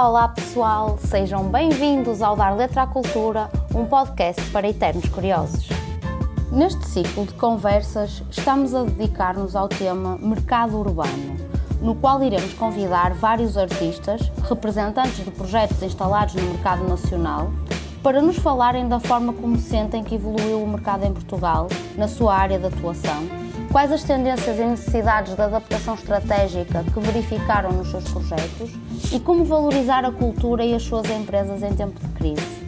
Olá, pessoal, sejam bem-vindos ao Dar Letra à Cultura, um podcast para eternos curiosos. Neste ciclo de conversas, estamos a dedicar-nos ao tema Mercado Urbano, no qual iremos convidar vários artistas, representantes de projetos instalados no mercado nacional, para nos falarem da forma como sentem que evoluiu o mercado em Portugal, na sua área de atuação Quais as tendências e necessidades de adaptação estratégica que verificaram nos seus projetos e como valorizar a cultura e as suas empresas em tempo de crise?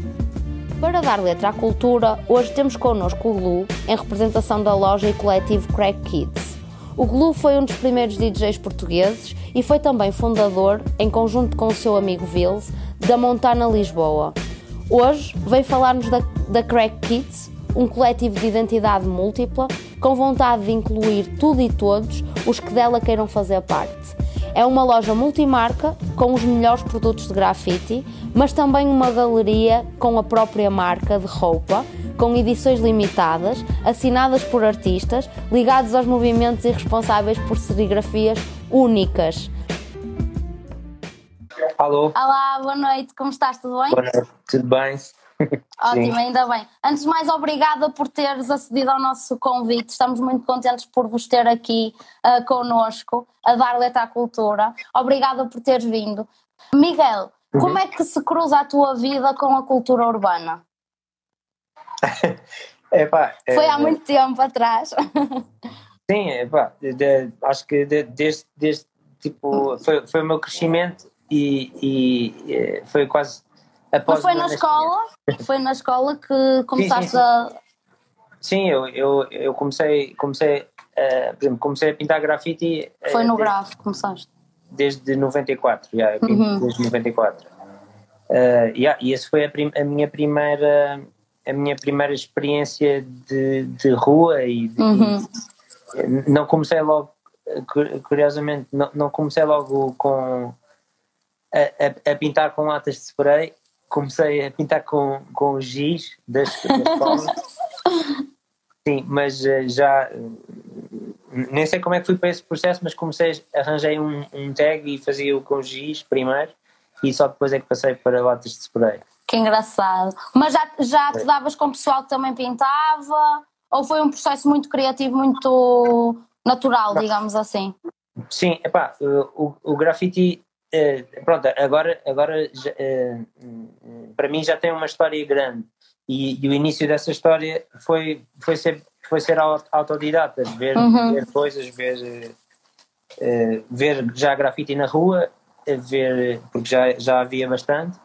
Para dar letra à cultura, hoje temos connosco o Glue, em representação da loja e coletivo Crack Kids. O Glue foi um dos primeiros DJs portugueses e foi também fundador, em conjunto com o seu amigo Vils, da Montana Lisboa. Hoje vem falar-nos da, da Crack Kids, um coletivo de identidade múltipla com vontade de incluir tudo e todos os que dela queiram fazer parte. É uma loja multimarca com os melhores produtos de grafite, mas também uma galeria com a própria marca de roupa, com edições limitadas, assinadas por artistas ligados aos movimentos e responsáveis por serigrafias únicas. Alô? Olá, boa noite, como estás? Tudo bem? Boa noite, tudo bem? Ótimo, ainda bem. Antes de mais, obrigada por teres acedido ao nosso convite. Estamos muito contentes por vos ter aqui uh, connosco, a dar letra à cultura. Obrigada por teres vindo. Miguel, uhum. como é que se cruza a tua vida com a cultura urbana? Epá, Foi há é, muito tempo atrás. Sim, epá, de, acho que de, desde, desde tipo, foi, foi o meu crescimento e, e eh, foi quase Após foi na escola? Foi na escola que começaste sim, sim, sim. a. Sim, eu, eu, eu comecei, comecei, uh, por exemplo, comecei a pintar grafite. Uh, foi no desde, gráfico, começaste? Desde 94, já, pinto uhum. desde 94. Uh, yeah, e essa foi a, prim, a, minha primeira a minha primeira experiência de, de rua e de, uhum. não comecei logo curiosamente não, não comecei logo com a, a, a, pintar com latas de spray comecei a pintar com, com o giz das, escola. Sim, mas eh, já nem sei como é que fui para esse processo, mas comecei, arranjei um, um tag e fazia-o com giz primeiro e só depois é que passei para latas de spray. Que engraçado. Mas já, já te davas com o pessoal que também pintava? Ou foi um processo muito criativo, muito natural, digamos assim? Sim, epá, o, o grafite eh, pronto, agora, agora uh, para mim já tem uma história grande e, e, o início dessa história foi, foi ser, foi ser autodidata, ver, uhum. ver coisas, ver, uh, ver já grafite na rua, ver, porque já, já havia bastante.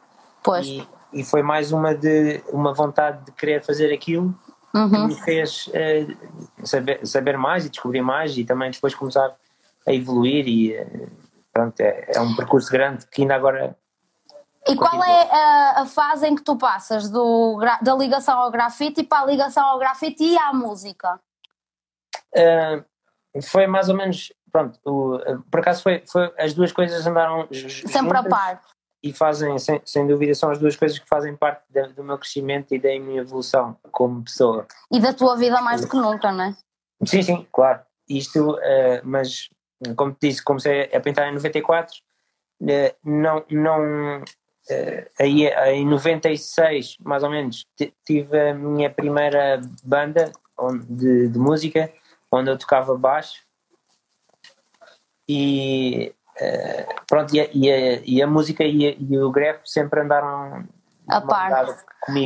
Pois. E, e foi mais uma, de, uma vontade de querer fazer aquilo uhum. que me fez saber, saber mais e descobrir mais e também depois começar a evoluir e pronto, é, é um percurso grande que ainda agora e qual é a, a, fase em que tu passas do, da ligação ao grafite para a ligação ao grafite e à música? Uh, foi mais ou menos, pronto, o, por acaso foi, foi, as duas coisas andaram sempre a par e fazem, sem, sem dúvida, são as duas coisas que fazem parte do meu crescimento e da minha evolução como pessoa. E da tua vida mais do que nunca, não é? Sim, sim, claro. Isto, uh, mas como te disse, comecei a pintar em 94, eh, não, não, eh, aí em 96, mais ou menos, tive a minha primeira banda de, de música, onde eu tocava baixo, e eh, pronto, e a, e a, e a música e, a, e o gref sempre andaram a par.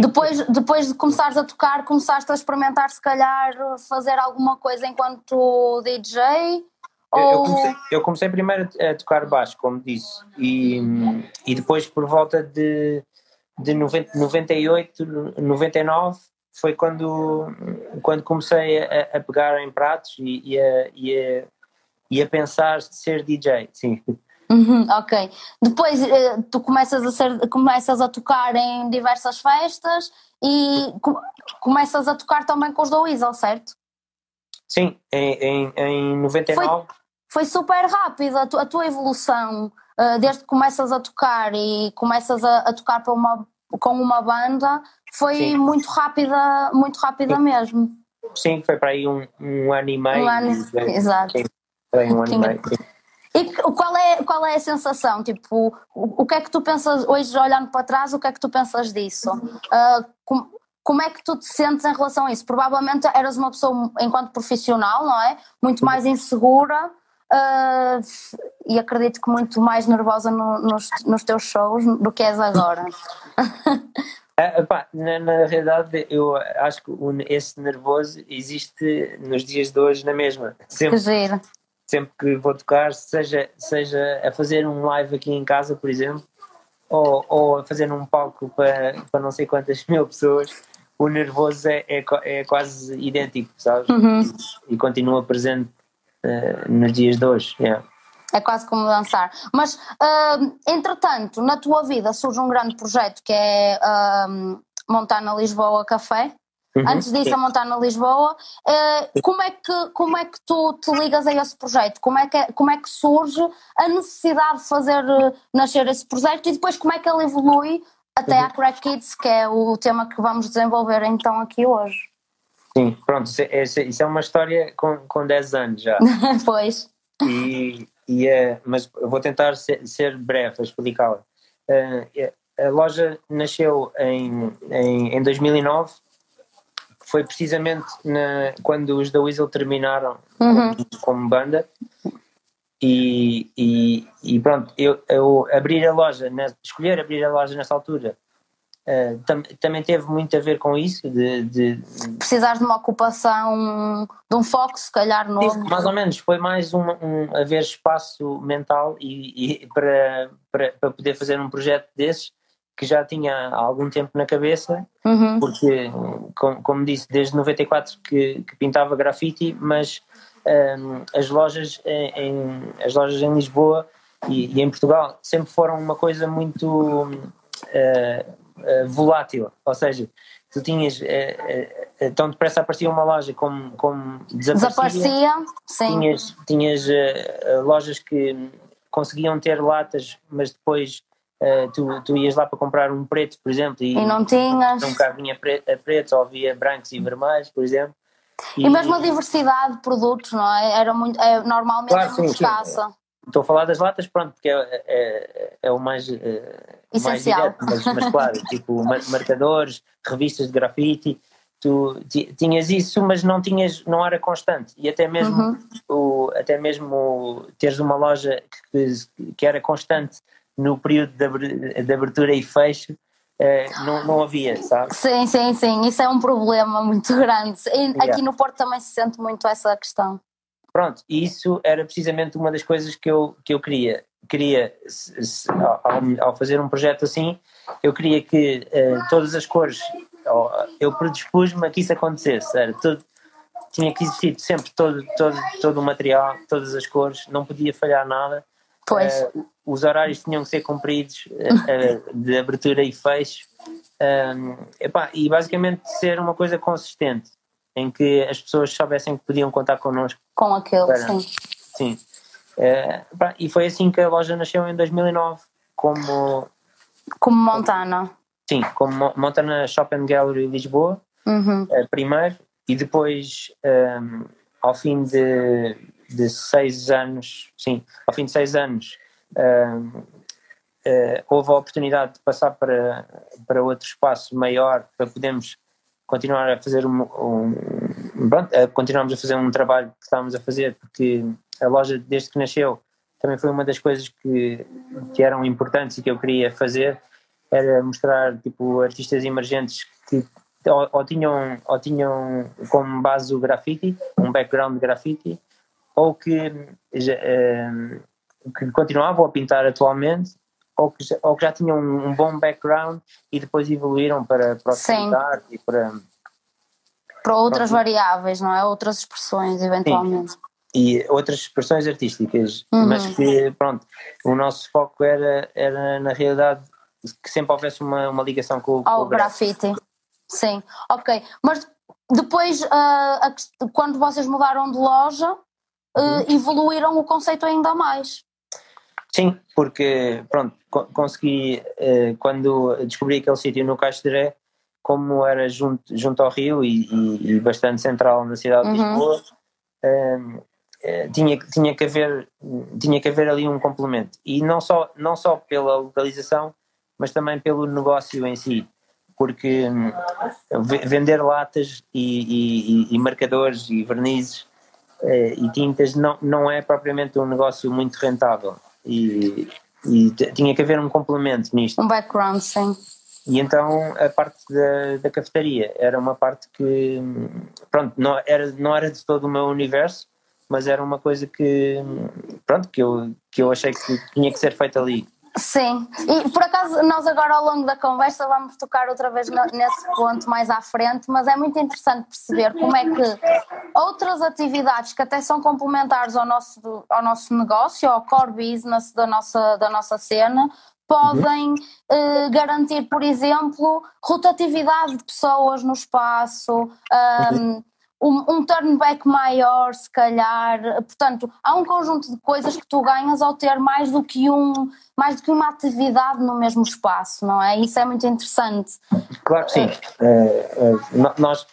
Depois, depois de começares a tocar, começaste a experimentar se calhar fazer alguma coisa enquanto DJ eu, comecei, eu comecei primeiro a tocar baixo, como disse, e, e depois por volta de, de 90, 98, 99 foi quando, quando comecei a, a pegar em pratos e, e, a, e, a, e a pensar ser DJ, sim. Uhum, ok. Depois eh, tu começas a, ser, começas a tocar em diversas festas e começas a tocar também com os do Weasel, certo? Sim, em, em, em 99. Foi, foi super rápido a, tu, a tua evolução, uh, desde que começas a tocar e começas a, a tocar uma, com uma banda, foi Sim. muito rápida, muito rápida Sim. mesmo. Sim, foi para aí um, um ano e meio. Um ano, exato. Sim, foi um ano e meio. E qual é, qual é a sensação? Tipo, o, o que é que tu pensas, hoje olhando para trás, o que é que tu pensas disso? Uh, com, como é que tu te sentes em relação a isso? Provavelmente eras uma pessoa, enquanto profissional, não é? Muito mais insegura uh, e acredito que muito mais nervosa no, nos, nos teus shows do que és agora. É, na, na, realidade, eu acho que esse nervoso existe nos dias de hoje na mesma. Sempre, que sempre que vou tocar, seja, seja a fazer um live aqui em casa, por exemplo, ou, ou a fazer um palco para, para não sei quantas mil pessoas, o nervoso é, é, é quase idêntico, sabes? Uhum. E, e, continua presente uh, nos dias de hoje. Yeah. É quase como dançar. Mas, uh, entretanto, na tua vida surge um grande projeto que é uh, Montana Lisboa Café. Uhum, Antes disso, sim. a Montana Lisboa. Uh, como, é que, como é que tu te ligas a esse projeto? Como é que, como é que surge a necessidade de fazer uh, nascer esse projeto e depois como é que ele evolui até uhum. à Crack Kids, que é o tema que vamos desenvolver então aqui hoje? Sim, pronto, isso é, isso é uma história com, com 10 anos já. pois. E e, uh, mas vou tentar ser, ser breve a explicá-la. Uh, a loja nasceu em, em, em 2009, foi precisamente na, quando os da Weasel terminaram uhum. como, como, banda. E, e, e, pronto, eu, eu abrir a loja, na, escolher abrir a loja nessa altura Uh, tam, também teve muito a ver com isso, de, de, precisar de uma ocupação, de um foco, se calhar novo. Mais ou menos, foi mais um, um haver espaço mental e, e, para, para, para poder fazer um projeto desses que já tinha há algum tempo na cabeça, uhum. porque, como, como, disse, desde 94 que, que pintava grafite, mas um, ehm, as lojas em, as lojas em Lisboa e, e, em Portugal sempre foram uma coisa muito uh, uh, volátil, ou seja, tu tinhas uh, tão depressa aparecia uma loja como, como desaparecia, desaparecia sim. tinhas, tinhas lojas que conseguiam ter latas, mas depois tu, tu ias lá para comprar um preto, por exemplo, e, e não tinhas. Nunca vinha preto, preto ou havia brancos e vermelhos, por exemplo. E, e mesmo a diversidade de produtos, não é? Era muito, é, normalmente claro, é muito sim, escassa. Estou a falar das latas, pronto, porque é, é, é o mais, é, Essencial. mais direto, mas, mas claro, tipo marcadores, revistas de grafite, tu tinhas isso, mas não tinhas, não era constante e até mesmo uhum. o, até mesmo teres uma loja que, que era constante no período de abertura e fecho eh, não, não havia, sabe? Sim, sim, sim, isso é um problema muito grande. E yeah. Aqui no Porto também se sente muito essa questão. Pronto, e isso era precisamente uma das coisas que eu, que eu queria. Queria, ao, fazer um projeto assim, eu queria que uh, todas as cores, eu predispus-me a que isso acontecesse. Era tinha que existir sempre todo, todo, todo o material, todas as cores, não podia falhar nada. Pois. Uh, os horários tinham que ser cumpridos uh, de abertura e fecho. Um, epá, e basicamente ser uma coisa consistente em que as pessoas soubessem que podiam contar connosco. Com aquele, para, sim. Sim. É, e foi assim que a loja nasceu em 2009, como. Como Montana. Sim, como Montana Shopping Gallery Lisboa, uhum. É, primeiro, e depois, um, ehm, ao fim de, de seis anos, sim, ao fim de seis anos, um, ehm, uh, eh, houve a oportunidade de passar para, para outro espaço maior para podermos continuar a fazer um, um pronto, continuamos a fazer um trabalho que estávamos a fazer porque a loja desde que nasceu também foi uma das coisas que, que eram importantes e que eu queria fazer era mostrar tipo artistas emergentes que ou, ou tinham ou tinham como base o grafite um background de grafite ou que já, um, que continuavam a pintar atualmente ou que já, ou que já tinham um, bom background e depois evoluíram para, para o arte e para para outras para... variáveis, não é? Outras expressões, eventualmente. Sim. E outras expressões artísticas, uhum. mas que, pronto, o nosso foco era, era na realidade que sempre houvesse uma, uma ligação com, com o grafite. Sim, ok. Mas depois, uh, quando vocês mudaram de loja, uh, uhum. evoluíram o conceito ainda mais. Sim, porque pronto, consegui, uh, quando descobri aquele sítio no Castoré, como era junto, junto ao Rio e, e, e bastante central na cidade de uhum. Lisboa, um, uh, tinha, tinha, que haver, tinha que haver ali um complemento. E não só, não só pela localização, mas também pelo negócio em si. Porque um, vender latas e, e, e, marcadores e vernizes uh, e tintas não, não é propriamente um negócio muito rentável. E, e tinha que haver um complemento nisto. Um background, sim. E então a parte da, da cafetaria era uma parte que, pronto, não era, não era de todo o meu universo, mas era uma coisa que, pronto, que eu, que eu achei que tinha que ser feita ali. Sim, e por acaso nós agora ao longo da conversa vamos tocar outra vez nesse ponto mais à frente, mas é muito interessante perceber como é que outras atividades que até são complementares ao nosso, ao nosso negócio, ao core business da nossa, da nossa cena, podem uh, garantir, por exemplo, rotatividade de pessoas no espaço, um, um, um turnback maior, se calhar. Portanto, há um conjunto de coisas que tu ganhas ao ter mais do que um, mais do que uma atividade no mesmo espaço, não é? Isso é muito interessante. Claro que sim. Uh, uh, nós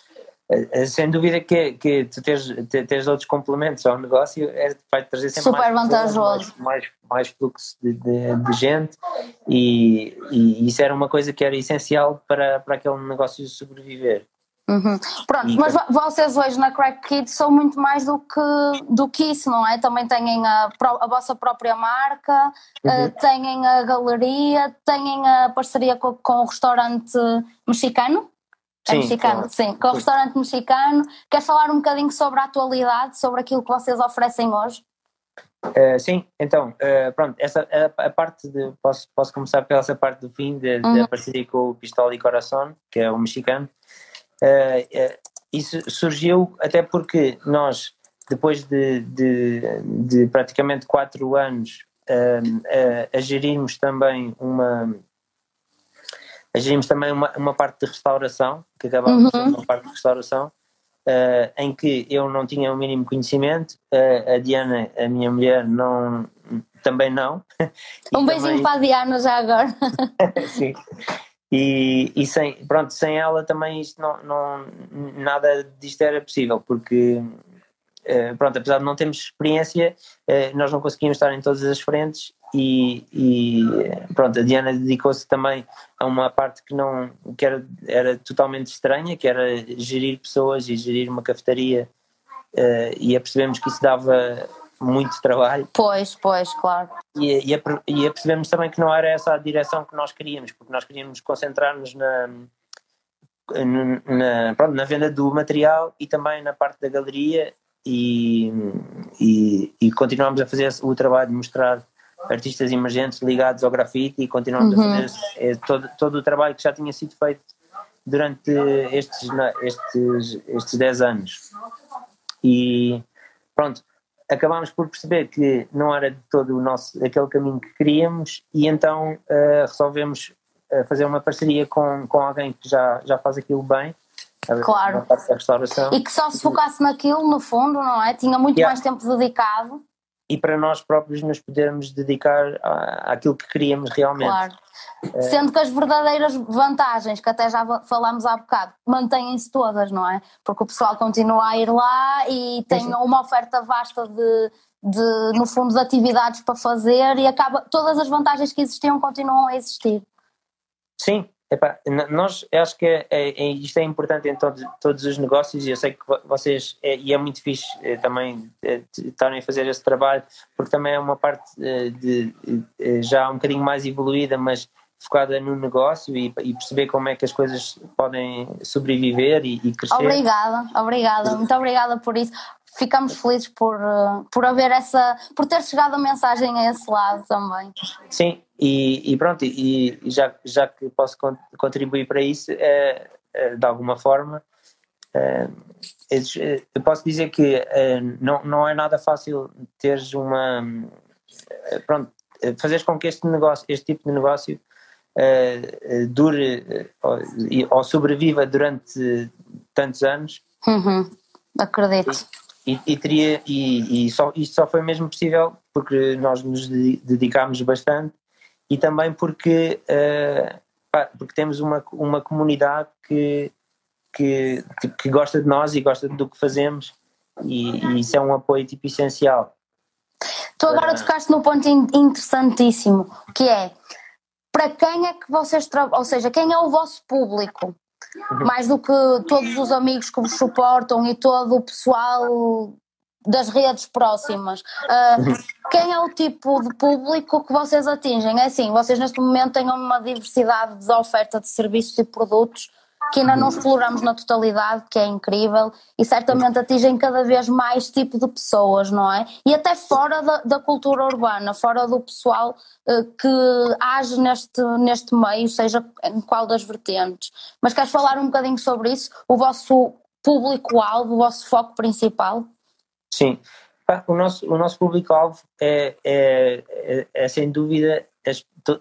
eh, sem dúvida que, que tu tens, tens outros complementos ao negócio é, vai trazer sempre Super mais, vantajoso. mais, mais, mais fluxo de, de, de gente e, e, isso era uma coisa que era essencial para, para aquele negócio sobreviver. Uhum. Pronto, e, mas vocês hoje na Crack Kids são muito mais do que, do que isso, não é? Também têm a, a vossa própria marca, uhum. uh, têm a galeria, têm a parceria com, com o restaurante mexicano? É sim, mexicano, claro. sim, com o restaurante mexicano. Queres falar um bocadinho sobre a atualidade, sobre aquilo que vocês oferecem hoje? Uh, sim, então, uh, pronto, essa, a, a, parte de, posso, posso começar pela essa parte do fim da uhum. parceria com o Pistola e Coração, que é o mexicano. Uh, isso surgiu até porque nós, depois de, de, de praticamente quatro anos a gerirmos também uma, gerimos também uma, uma parte de restauração, que acabamos uhum. uma parte de restauração, uh, em que eu não tinha o mínimo conhecimento, uh, a Diana, a minha mulher, não, também não. um beijinho para a Diana já agora. Sim. E, e sem, pronto, sem ela também isto não, não, nada disto era possível, porque uh, pronto, apesar de não termos experiência, nós não conseguimos estar em todas as frentes e, e, pronto, a Diana dedicou-se também a uma parte que não que era, era totalmente estranha, que era gerir pessoas e gerir uma cafetaria uh, e apercebemos que isso dava muito trabalho. Pois, pois, claro. E, e, e apercebemos também que não era essa a direção que nós queríamos, porque nós queríamos concentrar-nos na, na, pronto, na venda do material e também na parte da galeria e, e, e continuamos a fazer o trabalho de mostrar artistas emergentes ligados ao grafite e continuamos uhum. a fazer é, todo, todo o trabalho que já tinha sido feito durante estes, estes, estes 10 anos. E pronto, acabámos por perceber que não era de todo o nosso, aquele caminho que queríamos e então uh, resolvemos uh, fazer uma parceria com, com alguém que já, já faz aquilo bem. Claro. E que só se focasse naquilo, no fundo, não é? Tinha muito yeah. mais tempo dedicado e para nós próprios nos podermos dedicar à, àquilo que queríamos realmente. Claro. É. Sendo que as verdadeiras vantagens, que até já falámos há bocado, mantêm-se todas, não é? Porque o pessoal continua a ir lá e tem uma oferta vasta de, de, no fundo, de atividades para fazer e acaba, todas as vantagens que existiam continuam a existir. Sim, Epá, nós acho que é, é, é, isto é importante em todos, todos os negócios e eu sei que vocês, é, e é muito fixe é, também é, estarem a fazer esse trabalho, porque também é uma parte de, de, já um bocadinho mais evoluída, mas focada no negócio e, e, perceber como é que as coisas podem sobreviver e, e crescer. Obrigada, obrigada, muito obrigada por isso ficamos felizes por, eh, por haver essa, por ter chegado a mensagem a esse lado também. Sim, e, e pronto, e, já, já que posso contribuir para isso, é, é, de alguma forma, é, eu posso dizer que não, não é nada fácil teres uma. Pronto, fazeres com que este negócio, este tipo de negócio dure ou, ou sobreviva durante tantos anos. Uhum, acredito. E, e, teria, e, e só, isto só foi mesmo possível porque nós nos dedicámos bastante e também porque, uh, pá, porque temos uma, uma comunidade que, que, que, gosta de nós e gosta do que fazemos e, e isso é um apoio tipo essencial. Tu agora tocaste num ponto interessantíssimo, que é para quem é que vocês trabalham, ou seja, quem é o vosso público? Mais do que todos os amigos que vos suportam e todo o pessoal das redes próximas. Uh, quem é o tipo de público que vocês atingem? É assim, vocês neste momento têm uma diversidade de oferta de serviços e produtos que ainda não exploramos na totalidade, que é incrível, e certamente atingem cada vez mais tipo de pessoas, não é? E até fora da, da cultura urbana, fora do pessoal uh, que age neste, neste meio, seja em qual das vertentes. Mas queres falar um bocadinho sobre isso? O vosso público-alvo, o vosso foco principal? Sim. O nosso, o nosso público-alvo é, é, é, é, sem dúvida,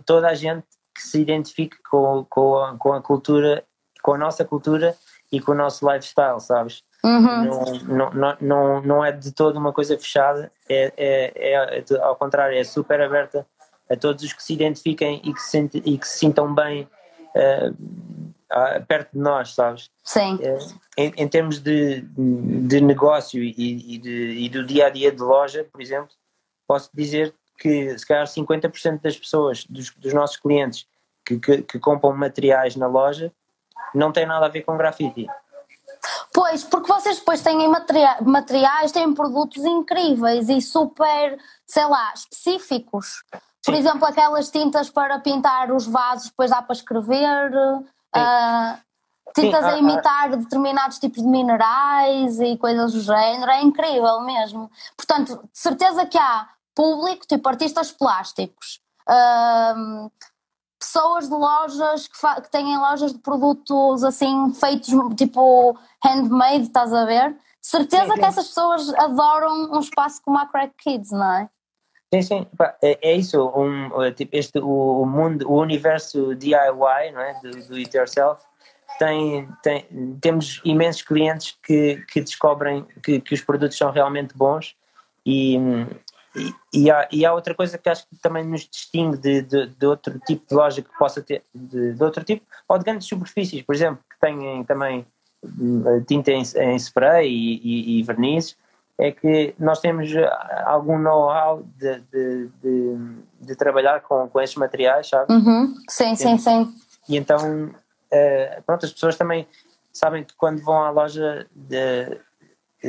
toda a gente que se identifique com, com, a, com a cultura com a nossa cultura e com o nosso lifestyle, sabes? Uhum. Não, não, não, não é de todo uma coisa fechada, é, é, é, é ao contrário, é super aberta a todos os que se identifiquem e que se, e que se sintam bem uh, perto de nós, sabes? Sim. Uh, em, em, termos de, de negócio e, e, de, e do dia a dia de loja, por exemplo, posso dizer que se calhar 50% das pessoas, dos, dos nossos clientes que, que, que compram materiais na loja, não tem nada a ver com grafite. Pois, porque vocês depois têm materiais, têm produtos incríveis e super, sei lá, específicos. Por Sim. exemplo, aquelas tintas para pintar os vasos, depois dá para escrever, uh, tintas Sim, a imitar ah, determinados tipos de minerais e coisas do género, é incrível mesmo. Portanto, de certeza que há público, tipo artistas plásticos, uh, pessoas de lojas que, que têm lojas de produtos assim feitos tipo handmade, estás a ver? Certeza sim, sim. que essas pessoas adoram um espaço como a Crack Kids, não é? Sim, sim, é, é isso, um, é, tipo, este, o, o, mundo, o universo DIY, não é? do, do it yourself, tem, tem, temos imensos clientes que, que descobrem que, que os produtos são realmente bons e, e, e, há, e há outra coisa que acho que também nos distingue de, de, de outro tipo de loja que possa ter, de, de, outro tipo, ou de grandes superfícies, por exemplo, que têm também eh, tinta em, em spray e, e, e, vernizes, é que nós temos eh, algum know-how de, de, de, de, trabalhar com, com esses materiais, sabe? Uhum. Sim, sim, sim. E então, uh, pronto, as pessoas também sabem que quando vão à loja de,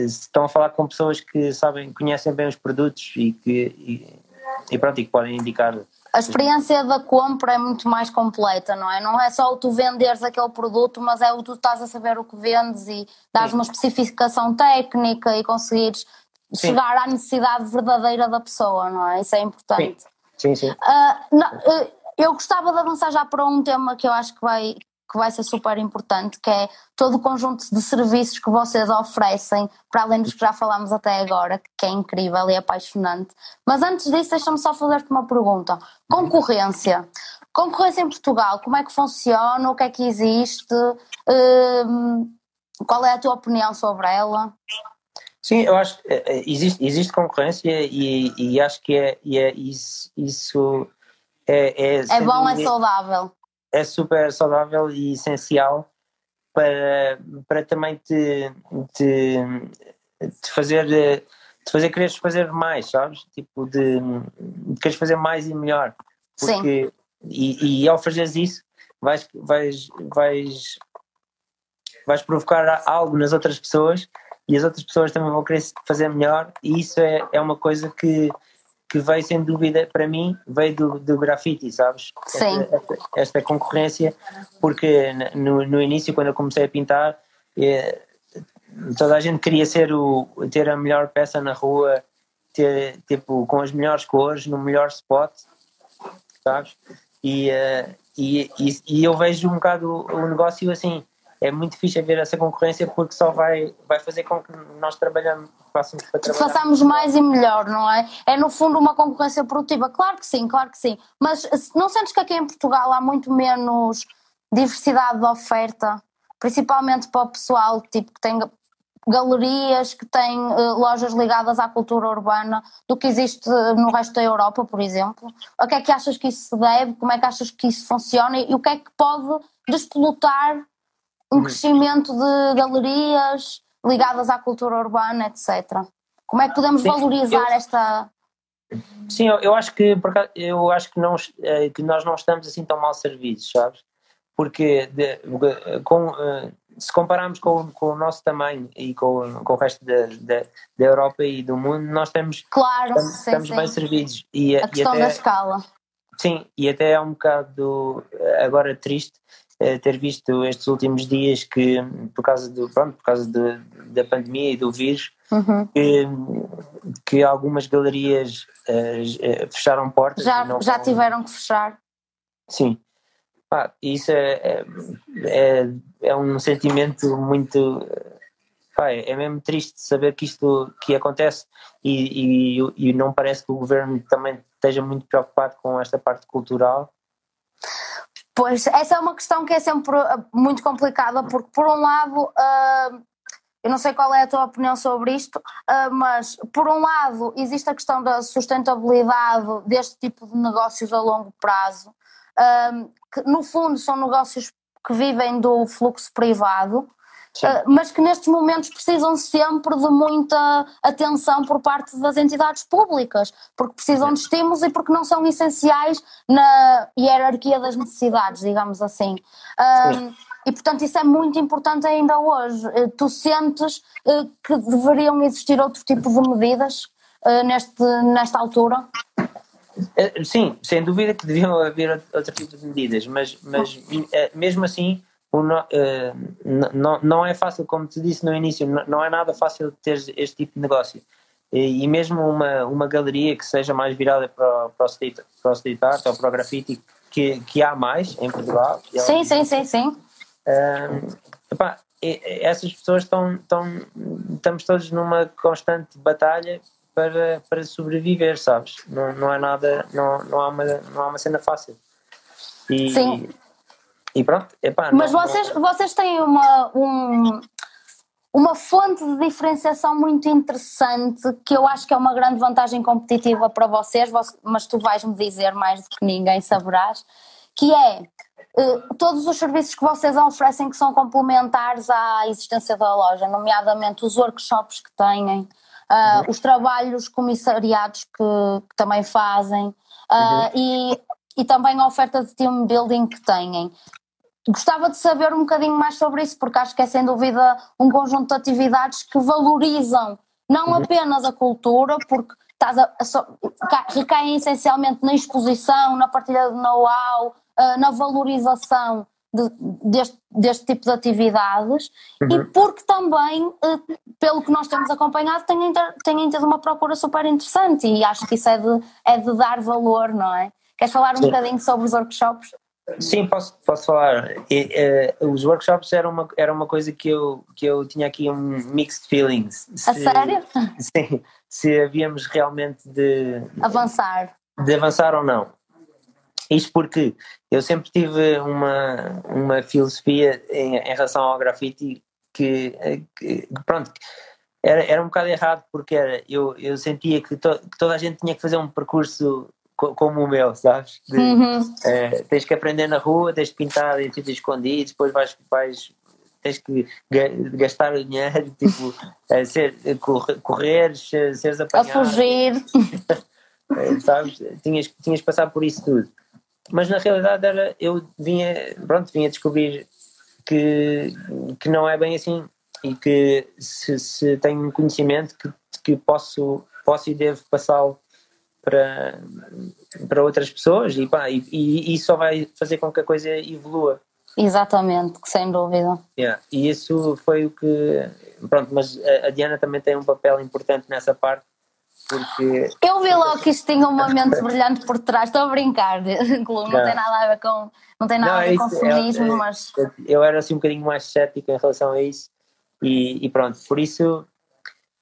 estão a falar com pessoas que sabem, conhecem bem os produtos e que e, e pronto, e que podem indicar. A experiência da compra é muito mais completa, não é? Não é só o tu venderes aquele produto, mas é o tu estás a saber o que vendes e dares uma especificação técnica e conseguires sim. chegar à necessidade verdadeira da pessoa, não é? Isso é importante. Sim, sim. sim. Uh, não, uh, eu gostava de avançar já para um tema que eu acho que vai, que vai ser super importante, que é todo o conjunto de serviços que vocês oferecem, para além dos que já falámos até agora, que é incrível e apaixonante. Mas antes disso, deixa-me só fazer-te uma pergunta. Concorrência. Concorrência em Portugal, como é que funciona? O que é que existe? Hum, qual é a tua opinião sobre ela? Sim, eu acho que eh, eh, existe, existe concorrência e, e acho que é, e é isso, isso é, é, é bom, é saudável é super saudável e essencial para, para também te, te, te fazer te fazer quereres fazer mais, sabes? Tipo, de, de quereres fazer mais e melhor. Porque, Sim. E, e ao fazeres isso, vais, vais, vais, vais provocar algo nas outras pessoas e as outras pessoas também vão querer fazer melhor, e isso é, é uma coisa que, que veio sem dúvida para mim veio do, do grafite, sabes? Sim. Esta, esta, esta concorrência, porque no, no início quando eu comecei a pintar eh, toda a gente queria ser o ter a melhor peça na rua, ter tipo com as melhores cores, no melhor spot, sabes? E, uh, e, e, e, eu vejo um bocado o negócio assim é muito difícil ver essa concorrência porque só vai, vai fazer com que nós trabalhamos, façamos para trabalhar. Façamos mais e melhor, não é? É no fundo uma concorrência produtiva. Claro que sim, claro que sim. Mas não sentes que aqui em Portugal há muito menos diversidade de oferta, principalmente para o pessoal tipo, que tem galerias, que tem uh, lojas ligadas à cultura urbana, do que existe no resto da Europa, por exemplo? O que é que achas que isso se deve? Como é que achas que isso funciona? E o que é que pode despolutar um uhum. crescimento de galerias, ligadas à cultura urbana, etc. Como é que podemos Sim, valorizar eu, esta. Sim, eu, eu, acho que eu acho que, não, eh, que nós não estamos assim tão mal servidos, sabes? Porque de, com, eh, se compararmos com, com o nosso tamanho e com, com o resto da, da, da Europa e do mundo, nós temos, claro, estamos, sim, estamos sim. bem servidos. E, a questão e até, da escala. Sim, e até é um bocado agora triste eh, ter visto estes últimos dias que por causa do pronto, por causa de, da pandemia e do vírus uhum. que, que, algumas galerias uh, fecharam portas já, já tiveram que fechar. Sim. Ah, isso é, é, é, é, um sentimento muito pá, é mesmo triste saber que isto que acontece e, e, e não parece que o governo também esteja muito preocupado com esta parte cultural Pois, essa é uma questão que é sempre eh, muito complicada, porque, por um lado, uh, eu não sei qual é a tua opinião sobre isto, uh, mas, por um lado, existe a questão da sustentabilidade deste tipo de negócios a longo prazo, uh, que, no fundo, são negócios que vivem do fluxo privado, Uh, mas que nestes momentos precisam sempre de muita atenção por parte das entidades públicas, porque precisam de estímulos e porque não são essenciais na hierarquia das necessidades, digamos assim. Uh, e portanto isso é muito importante ainda hoje. Uh, tu sentes que deveriam existir outro tipo de medidas neste, nesta altura? Sim, sem dúvida que deviam haver outro tipo de medidas, mas, mas mesmo assim eh, não, não é fácil, como te disse no início, não é nada fácil ter este tipo de negócio. E mesmo uma, uma galeria que seja mais virada para, para, o, street, para o street art ou para o grafite, que, que há mais em Portugal. Sim, sim, sim, sim. Uh, epá, essas pessoas estão, estão. Estamos todos numa constante batalha para, para sobreviver, sabes? Não, não é nada. Não, não, há uma, não há uma cena fácil. E, Sim. E pronto, epá, Mas não, vocês, não... vocês têm uma, um, uma fonte de diferenciação muito interessante que eu acho que é uma grande vantagem competitiva para vocês, mas tu vais-me dizer mais do que ninguém saberás, que é uh, todos os serviços que vocês oferecem que são complementares à existência da loja, nomeadamente os workshops que têm, uh, uhum. os trabalhos comissariados que, que também fazem uh, uhum. e, e também a oferta de team building que têm. Gostava de saber um bocadinho mais sobre isso, porque acho que é sem dúvida um conjunto de atividades que valorizam não uhum. apenas a cultura, porque estás a, a, recaem essencialmente na exposição, na partilha de know-how, uh, na valorização de, deste, deste, tipo de atividades uhum. e porque também, uh, pelo que nós temos acompanhado, têm, têm tido uma procura super interessante e acho que isso é de, é de dar valor, não é? Queres falar um Sim. bocadinho sobre os workshops? Sim, posso, posso falar. E, uh, os workshops eram uma, era uma coisa que eu, que eu tinha aqui um mixed feelings. Se, a sério? Sim, se havíamos realmente de avançar. De avançar ou não. Isto porque eu sempre tive uma, uma filosofia em, em relação ao grafite que, que pronto, era, era um bocado errado porque era, eu, eu sentia que, to, que toda a gente tinha que fazer um percurso como o meu, sabes? De, uhum. é, tens que aprender na rua, tens que pintar em sítios escondidos, depois vais, vais tens que gastar o dinheiro, tipo, é, ser, correr, seres apanhado. A fugir. é, sabes? Tinhas, tinhas que passar por isso tudo. Mas na realidade era, eu vinha, pronto, vinha descobrir que, que não é bem assim e que se, se tenho um conhecimento que, que posso, posso e devo passá-lo para, para outras pessoas e, pá, e, e isso só vai fazer com que a coisa evolua. Exatamente, sem dúvida. Yeah. E isso foi o que. Pronto, mas a Diana também tem um papel importante nessa parte. Porque... Eu vi logo que isto tinha uma mente brilhante por trás, estou a brincar, não, não tem nada a ver com, não tem nada não, a ver é com isso, feminismo, é, mas. Eu era assim um bocadinho mais cético em relação a isso e, e pronto, por isso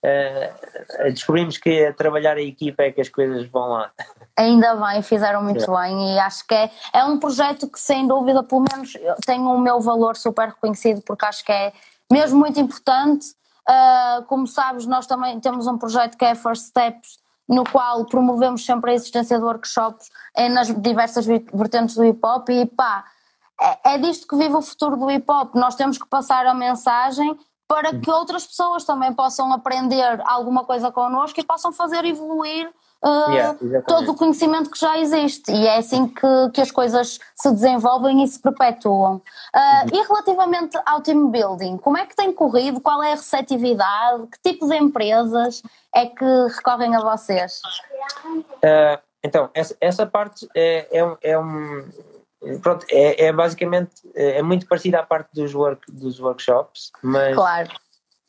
uh, descobrimos que a trabalhar a equipa é que as coisas vão lá. Ainda bem, fizeram muito bem e acho que é, é um projeto que sem dúvida, pelo menos tem o meu valor super reconhecido porque acho que é mesmo muito importante. Uh, como sabes, nós também temos um projeto que é First Steps, no qual promovemos sempre a existência de workshops nas diversas vertentes do hip hop e pá, é, é disto que vive o futuro do hip hop. Nós temos que passar a mensagem para que outras pessoas também possam aprender alguma coisa connosco e possam fazer evoluir uh, yeah, todo o conhecimento que já existe. E é assim que, que as coisas se desenvolvem e se perpetuam. Uh, uhum. E relativamente ao team building, como é que tem corrido? Qual é a receptividade? Que tipo de empresas é que recorrem a vocês? Uh, então, essa, essa parte é, é, é um pronto, é, é, basicamente é muito parecida à parte dos, work, dos workshops, mas, claro.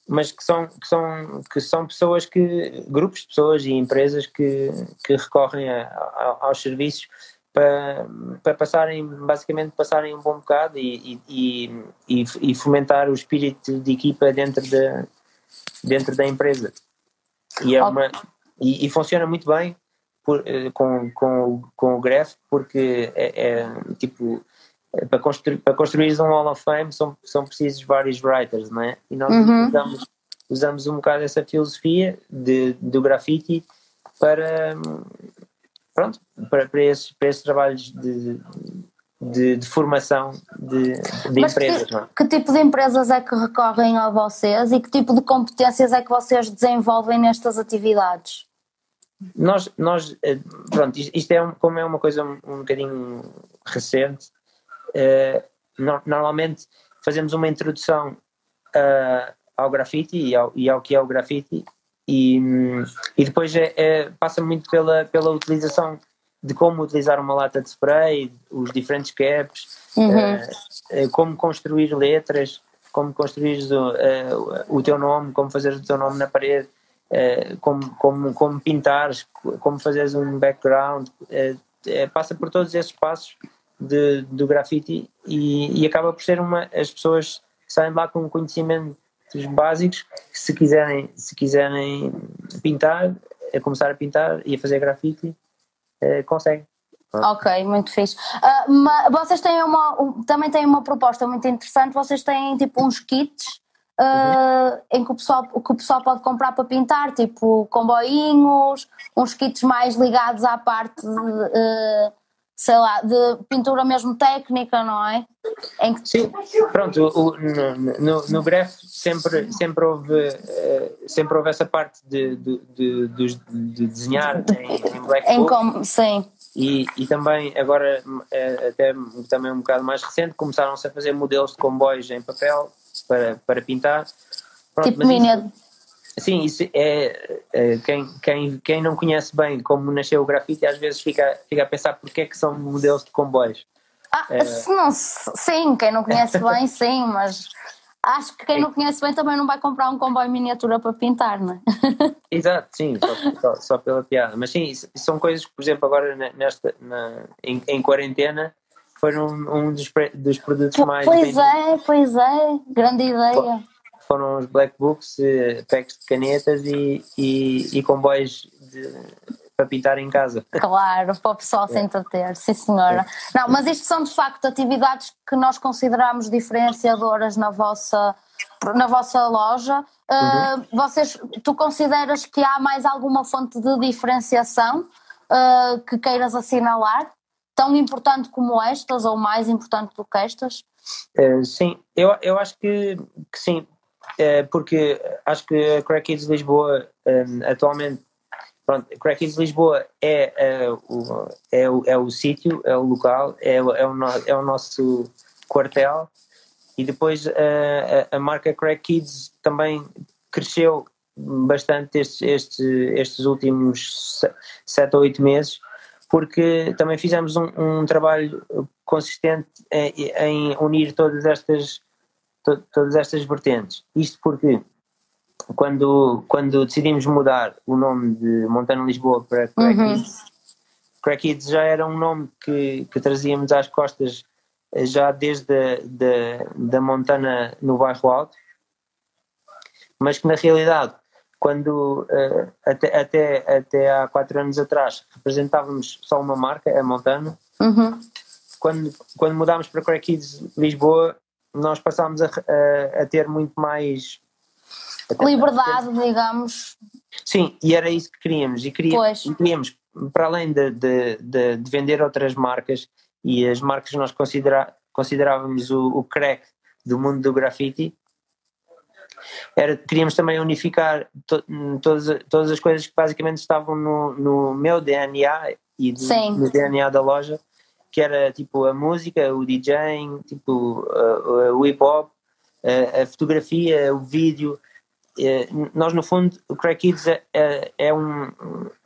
mas que, são, que, são, que são pessoas que, grupos de pessoas e empresas que, que recorrem a, a, aos serviços para, para passarem, basicamente passarem um bom bocado e, e, e, e fomentar o espírito de equipa dentro da, dentro da empresa. E, é uma, e, e funciona muito bem por, eh, com, com, com o Graph, porque é, é tipo é, para construir, para construir um Hall of Fame são, são precisos vários writers, não é? E nós uhum. usamos, usamos um bocado essa filosofia de, do grafite para, pronto, para, para, esses, para esses trabalhos de, de, de formação de, de empresas. Que, é? que, tipo de empresas é que recorrem a vocês e que tipo de competências é que vocês desenvolvem nestas atividades? Nós, nós eh, pronto, isto é um, como é uma coisa um, um bocadinho recente, uh, no, normalmente fazemos uma introdução uh, ao grafite e ao, e ao que é o grafite e, e depois é, é, passa muito pela, pela utilização de como utilizar uma lata de spray, os diferentes caps, uhum. uh, como construir letras, como construir o, o teu nome, como fazer o teu nome na parede, eh, como, como, como pintares, como fazeres um background, é, é, passa por todos esses passos de, do grafite e, e, acaba por ser uma. As pessoas saem lá com conhecimentos básicos que se quiserem, se quiserem pintar, é começar a pintar e a fazer grafite, conseguem. Ok, muito fixe. Uh, mas vocês têm uma, também têm uma proposta muito interessante, vocês têm tipo uns kits Uh, em que o, pessoal, que o pessoal pode comprar para pintar, tipo comboinhos, uns kits mais ligados à parte, de, uh, sei lá, de pintura mesmo técnica, não é? Que... Sim, pronto, o, no, no, no Gref sempre, sempre, houve, uh, sempre houve essa parte de, de, de, de desenhar em, em black em com, Sim. E, e também agora, até também um bocado mais recente, começaram-se a fazer modelos de comboios em papel para, para pintar. Pronto, tipo mini. sim, isso é, é, quem, quem, quem não conhece bem como nasceu o grafite às vezes fica, fica a pensar porque é que são modelos de comboios. Ah, é... não, sim, quem não conhece bem, sim, mas acho que quem não conhece bem também não vai comprar um comboio miniatura para pintar, não é? Exato, sim, só, só, só, pela piada. Mas sim, são coisas que, por exemplo, agora nesta, na, em, em quarentena foram um dos, dos produtos mais. Pois vendidos. é, pois é, grande ideia. Foram os black books, eh, packs de canetas e, e, e comboios de, para pintar em casa. Claro, para o pessoal se é. entreter, sim senhora. Não, mas isto são de facto atividades que nós consideramos diferenciadoras na vossa, na vossa loja. Uh, Vocês, tu consideras que há mais alguma fonte de diferenciação uh, que queiras assinalar? Tão importante como estas ou mais importante do que estas? Uh, sim, eu, eu acho que, que sim, uh, porque acho que a Crack Kids Lisboa um, atualmente, pronto, Crack Kids Lisboa é, o, é, o, é o sítio, é o local, é, é, o, no, é o nosso quartel. E depois a, a marca Crack Kids também cresceu bastante estes, estes, estes últimos sete ou oito meses porque também fizemos um, um trabalho consistente em, em, unir todas estas to, todas estas vertentes. Isto porque quando, quando decidimos mudar o nome de Montana Lisboa para Crack uhum. Crack Kids já era um nome que, que trazíamos às costas eh, já desde a, da, da Montana no bairro Alto, mas que na realidade quando uh, até, até, até há quatro anos atrás representávamos só uma marca, a Montana. Uhum. Quando, quando mudámos para Crack Kids Lisboa, nós passámos a, a, a ter muito mais liberdade, ter... digamos. Sim, e era isso que queríamos. E queríamos, e queríamos para além de, de, de, de, vender outras marcas, e as marcas nós considera, considerávamos o, o crack do mundo do grafite, era queríamos também unificar to, todas, todas as coisas que basicamente estavam no, no meu DNA e do, no DNA da loja, que era tipo a música, o DJing, tipo uh, o hip hop, uh, a fotografia, o vídeo. Uh, nós no fundo, o Crack Kids é, é, é um,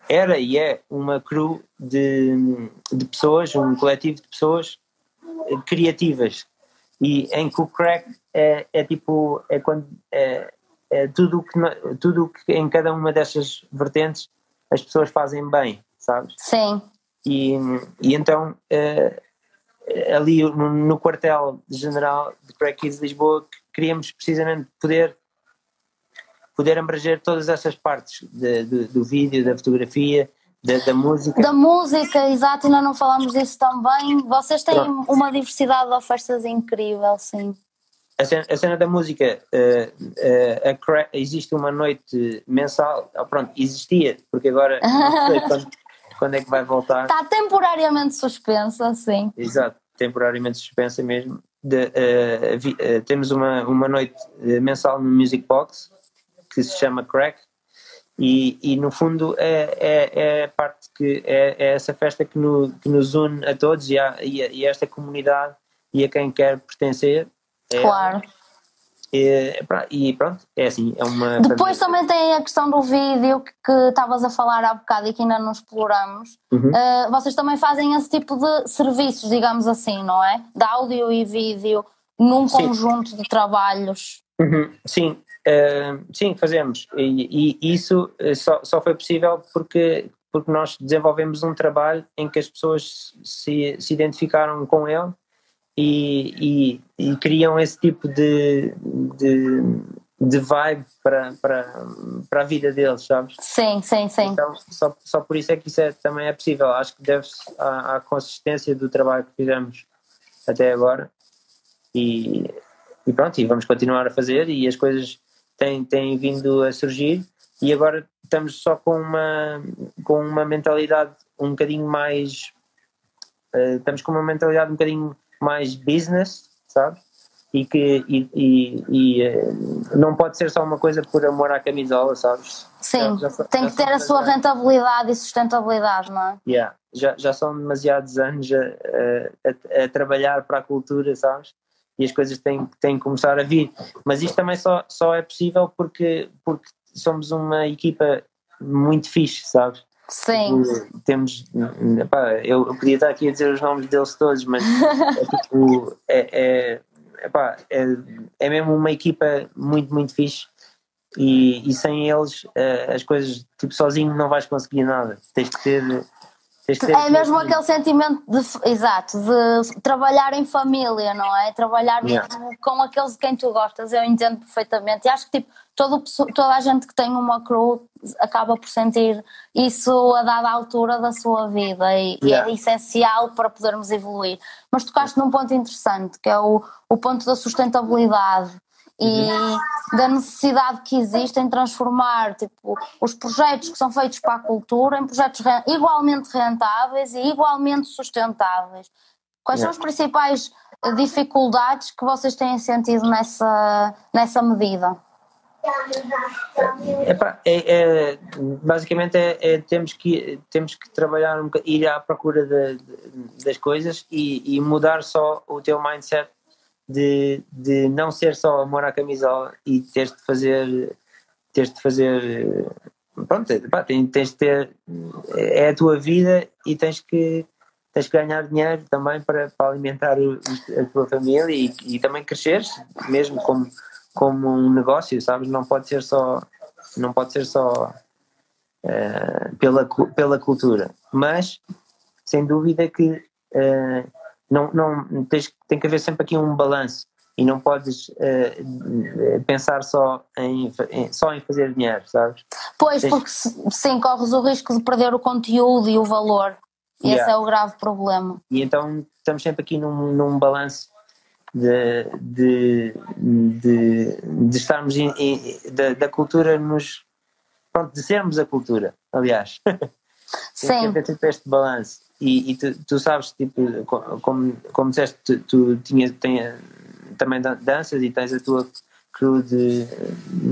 era e é uma crew de, de pessoas, um coletivo de pessoas criativas e em que o crack é, é tipo é quando é, é tudo que tudo que em cada uma dessas vertentes as pessoas fazem bem sabes? Sim. E, e então é, ali no, no quartel general de Crack Kids de Lisboa queríamos precisamente poder poder abranger todas essas partes de, de, do vídeo da fotografia da, da, música. Da música, exato, ainda não falámos disso também. Vocês têm Pronto. uma diversidade de ofertas incrível, sim. A cena, a cena da música, uh, uh, existe uma noite mensal, oh, pronto, existia, porque agora não sei quando, quando, é que vai voltar. Está temporariamente suspensa, sim. Exato, temporariamente suspensa mesmo. De, uh, vi, temos uma, uma noite mensal no Music Box que se chama Crack e, e no fundo é, é, é a parte que é, é, essa festa que, no, que nos une a todos e a, e, a, e a esta comunidade e a quem quer pertencer. É, claro. É, e pronto, é assim, é uma. Depois também tem a questão do vídeo que estavas a falar há bocado e que ainda não exploramos. Uhum. Uh, vocês também fazem esse tipo de serviços, digamos assim, não é? De áudio e vídeo num Sim. conjunto de trabalhos. Uhum. Sim, Uh, sim, fazemos. E, e isso eh, só, só foi possível porque, porque nós desenvolvemos um trabalho em que as pessoas se, se identificaram com ele e, e, e criam esse tipo de, de, de vibe para, para, para a vida deles, sabes? Sim, sim, sim. Então, só, só por isso é que isso é, também é possível. Acho que deve-se à, à consistência do trabalho que fizemos até agora. E, e pronto, e vamos continuar a fazer e as coisas têm, têm vindo a surgir e agora estamos só com uma, com uma mentalidade um bocadinho mais. Uh, estamos com uma mentalidade um bocadinho mais business, sabes? E que e, e, e uh, não pode ser só uma coisa por amor à camisola, sabes? Sim, já, já, tem que ter a sua rentabilidade e sustentabilidade, não é? Yeah, já, já são demasiados anos a, a, a trabalhar para a cultura, sabes? E as coisas têm, têm que começar a vir. Mas isto também só, só é possível porque, porque somos uma equipa muito fixe, sabes? Sim. Tipo, temos. Epá, eu, eu podia estar aqui a dizer os nomes deles todos, mas é, tipo, é, é, epá, é, é mesmo uma equipa muito, muito fixe. E, e sem eles uh, as coisas tipo sozinho não vais conseguir nada tens que ter é mesmo aquele sentimento de, exato, de trabalhar em família, não é? Trabalhar yeah. com aqueles de quem tu gostas, eu entendo perfeitamente. E acho que tipo, todo, toda a gente que tem uma crew acaba por sentir isso a dada altura da sua vida e, yeah. e é essencial para podermos evoluir. Mas tocaste num ponto interessante, que é o, o ponto da sustentabilidade e da necessidade que existe em transformar tipo, os projetos que são feitos para a cultura em projetos igualmente rentáveis e igualmente sustentáveis. Quais são as principais dificuldades que vocês têm sentido nessa, nessa medida? Epá, é, é, basicamente é, é, temos, que, temos que trabalhar, um, ir à procura de, de, das coisas e, e mudar só o teu mindset de, de não ser só amor à camisola e teres de fazer teres de fazer pronto, pá, tens, tens de ter é a tua vida e tens que tens que ganhar dinheiro também para, para alimentar a tua família e, e também cresceres mesmo como, como um negócio, sabes? Não pode ser só não pode ser só uh, pela, pela cultura, mas sem dúvida que uh, não, não, tens, tem que haver sempre aqui um balanço e não podes uh, pensar só em, em, só em fazer dinheiro, sabes? Pois, tens... porque sim, corres o risco de perder o conteúdo e o valor. E yeah. esse é o grave problema. E então estamos sempre aqui num, num balanço de, de, de, de estarmos in, in, da, da cultura nos. Pronto, de sermos a cultura, aliás. Sim. Tem que haver este balanço e, e tu, tu, sabes, tipo, como, como disseste, tu, tu tinha, tem, também danças e tens a tua crew de,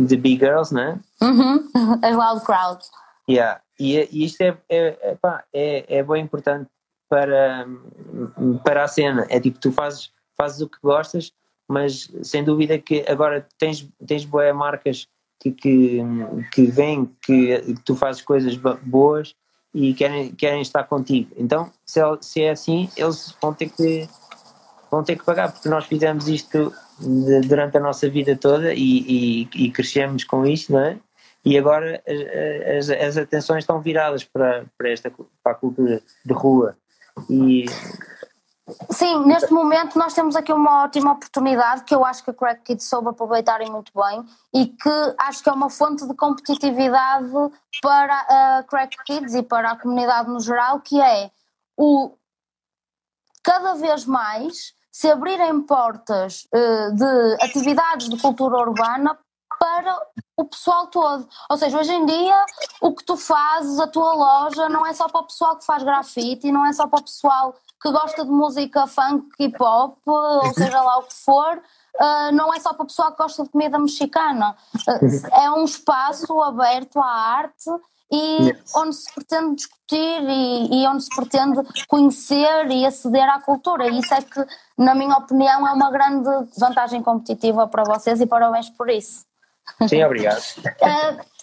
de Big Girls, né? Uhum. As Loud Crowd. Yeah. E, e isto é, é, é, pá, é, é bem importante para, para a cena. É tipo, tu fazes, fazes o que gostas, mas sem dúvida que agora tens, tens boas marcas que, que, que vêm, que, que tu fazes coisas boas e querem, querem estar contigo. Então, se, se é assim, eles vão ter que vão ter que pagar, porque nós fizemos isto de, durante a nossa vida toda e, e, e, crescemos com isto, não é? E agora as, as atenções estão viradas para, para, esta, para a cultura de rua. E Sim, neste momento nós temos aqui uma ótima oportunidade que eu acho que a Crack Kids soube aproveitarem muito bem e que acho que é uma fonte de competitividade para a Crack Kids e para a comunidade no geral, que é o cada vez mais se abrirem portas uh, de atividades de cultura urbana para o pessoal todo. Ou seja, hoje em dia o que tu fazes, a tua loja, não é só para o pessoal que faz grafite, não é só para o pessoal que gosta de música funk, hip hop, ou seja lá o que for, uh, não é só para o pessoal que gosta de comida mexicana. Uh, é um espaço aberto à arte e yes. onde se pretende discutir e, e, onde se pretende conhecer e aceder à cultura. E isso é que, na minha opinião, é uma grande vantagem competitiva para vocês e parabéns por isso. Sim, obrigado. uh,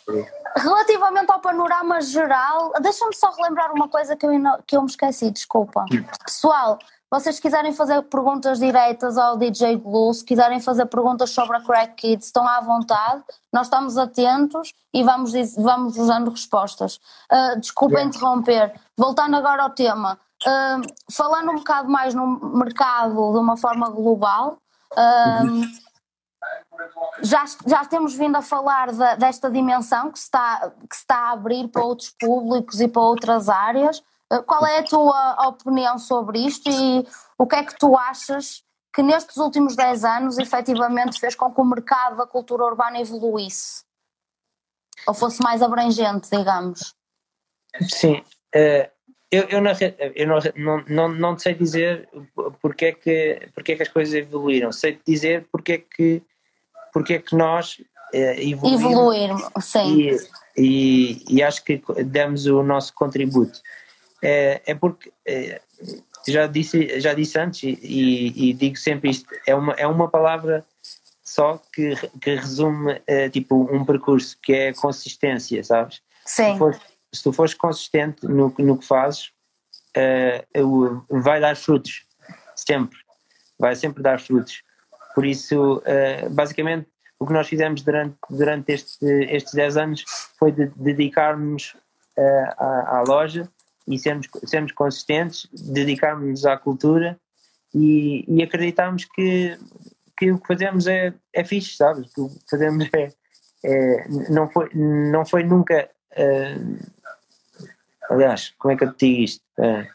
Relativamente ao panorama geral, deixa-me só relembrar uma coisa que eu, que eu me esqueci, desculpa. Pessoal, vocês quiserem fazer perguntas diretas ao DJ Glue, se quiserem fazer perguntas sobre a Crack Kids, estão à vontade, nós estamos atentos e vamos, vamos dando respostas. Uh, desculpa yeah. interromper, voltando agora ao tema, uh, falando um bocado mais no mercado de uma forma global, uh, já, já temos vindo a falar de, desta dimensão que se, está, que se está a abrir para outros públicos e para outras áreas. Eh, qual é a tua opinião sobre isto e o que é que tu achas que nestes últimos 10 anos efetivamente fez com que o mercado da cultura urbana evoluísse? Ou fosse mais abrangente, digamos? Sim. Uh, eu, eu, não, eu não, não, não, sei dizer porque é, que, porque é que as coisas evoluíram. Sei dizer porque é que porque é que nós uh, evoluímos. Evoluir, sim. E, e, e, acho que demos o nosso contributo. É, é porque, é, já, disse, já disse antes e, e, digo sempre isto, é uma, é uma palavra só que, que resume é, tipo um percurso que é consistência, sabes? Sim. Se tu fores, se tu fores consistente no, no que fazes, vai dar frutos, sempre. Vai sempre dar frutos. Por isso, uh, basicamente, o que nós fizemos durante, durante este, estes 10 anos foi de, dedicar-nos uh, à, à, loja e sermos, sermos consistentes, dedicarmos-nos à cultura e, e acreditarmos que, que o que fazemos é, é fixe, sabes? Que o que fazemos é, é não, foi, não foi nunca. Uh, aliás, como é que eu te digo isto? Uh,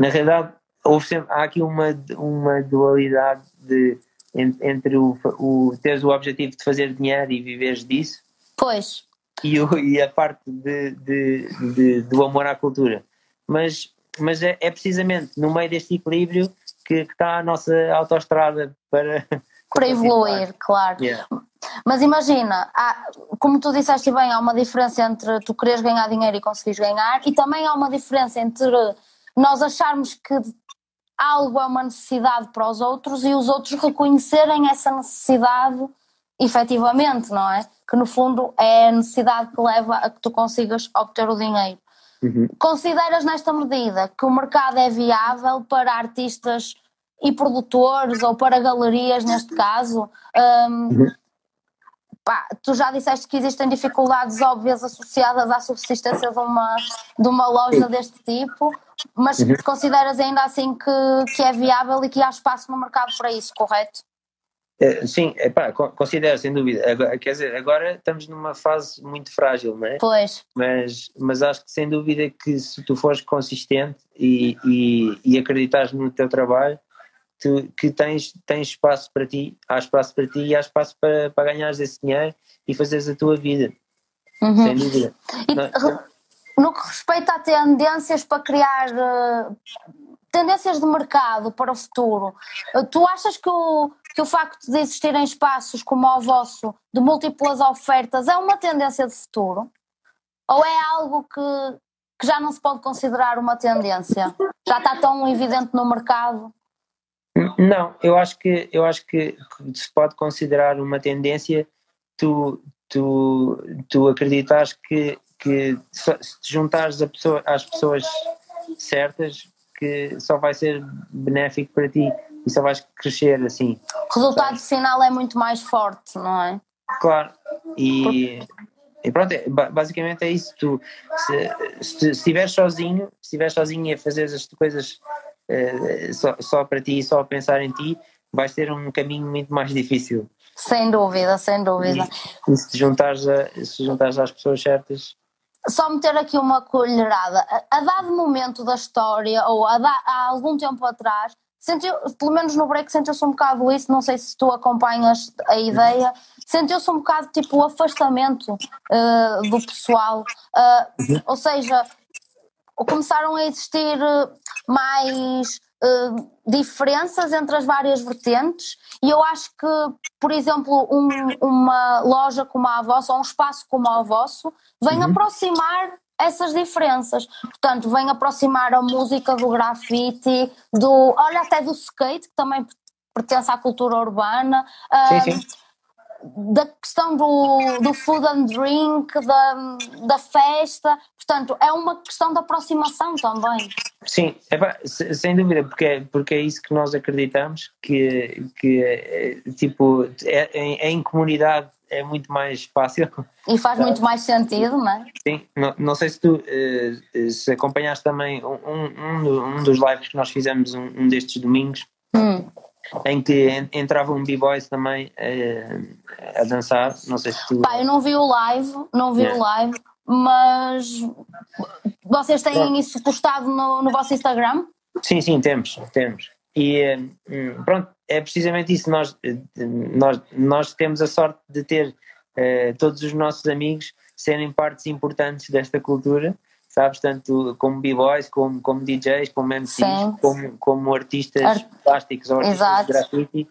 na realidade, houve sempre, há aqui uma, uma dualidade de, entre o, o teres o objetivo de fazer dinheiro e viveres disso pois e, o, e a parte de, de, de, do amor à cultura mas, mas é, é precisamente no meio deste equilíbrio que, que está a nossa autoestrada para para evoluir, claro. Yeah. Mas imagina, há, como tu disseste bem, há uma diferença entre tu quereres ganhar dinheiro e conseguires ganhar, e também há uma diferença entre nós acharmos que algo é uma necessidade para os outros e os outros reconhecerem essa necessidade efetivamente, não é? Que no fundo é a necessidade que leva a que tu consigas obter o dinheiro. Uhum. Consideras nesta medida que o mercado é viável para artistas e produtores ou para galerias, neste caso? Um, uhum. Pá, tu já disseste que existem dificuldades óbvias associadas à subsistência de uma, de uma loja deste tipo, mas uhum. consideras ainda assim que, que é viável e que há espaço no mercado para isso, correto? É, sim, epá, considero, sem dúvida. Agora, quer dizer, agora estamos numa fase muito frágil, não é? Pois. Mas, mas acho que sem dúvida que se tu fores consistente e, e, e acreditares no teu trabalho, tu, que tens, tens espaço para ti, há espaço para ti e há espaço para, para ganhares esse dinheiro e fazeres a tua vida. Uhum. Sem dúvida. E, Não, no que respeita a tendências para criar uh, tendências de mercado para o futuro, uh, tu achas que o, que o facto de existirem espaços como o vosso, de múltiplas ofertas, é uma tendência de futuro? Ou é algo que, que já não se pode considerar uma tendência? Já está tão evidente no mercado? Não, eu acho que eu acho que se pode considerar uma tendência tu, tu, tu acreditas que, que se te juntares pessoa, às pessoas certas que só vai ser benéfico para ti e só vais crescer assim. O resultado final é muito mais forte, não é? Claro, e, e pronto, é, basicamente é isso. Tu, se, se, estiveres sozinho, se estiveres sozinho a fazer as coisas uh, só, só para ti e só a pensar em ti, vais ter um caminho muito mais difícil. Sem dúvida, sem dúvida. E, e se, juntares a, se juntares às pessoas certas. Só meter aqui uma colherada. A, a dado momento da história, ou a da, há algum tempo atrás, sentiu, pelo menos no break sentiu-se um bocado isso, não sei se tu acompanhas a ideia, sentiu-se um bocado tipo o afastamento uh, do pessoal, uh, ou seja, começaram a existir mais uh, diferenças entre as várias vertentes e eu acho que, por exemplo, um, uma loja como a vossa ou um espaço como a vosso vem uhum. aproximar essas diferenças. Portanto, vem aproximar a música do grafite, do, olha até do skate, que também pertence à cultura urbana. Sim, sim. Da questão do, do food and drink, da, da festa, portanto, é uma questão de aproximação também. Sim, é, sem dúvida, porque é, porque é isso que nós acreditamos, que, que é, tipo, é, em, em comunidade é muito mais fácil. E faz muito mais sentido, não é? Sim, não, não sei se tu uh, se acompanhaste também um, um, um, dos lives que nós fizemos um, um destes domingos, hum. Em que entrava um b-boys também uh, a dançar, não sei se tu... Pá, eu não vi o live, não vi yeah. o live, mas vocês têm isso postado no, no vosso Instagram? Sim, sim, temos, temos. E uh, pronto, é precisamente isso. Nós, nós, nós temos a sorte de ter todos os nossos amigos serem partes importantes desta cultura, sabes? Tanto como b-boys, como, como DJs, como MCs, como, como artistas Ar... plásticos ou artistas Exato. de grafite.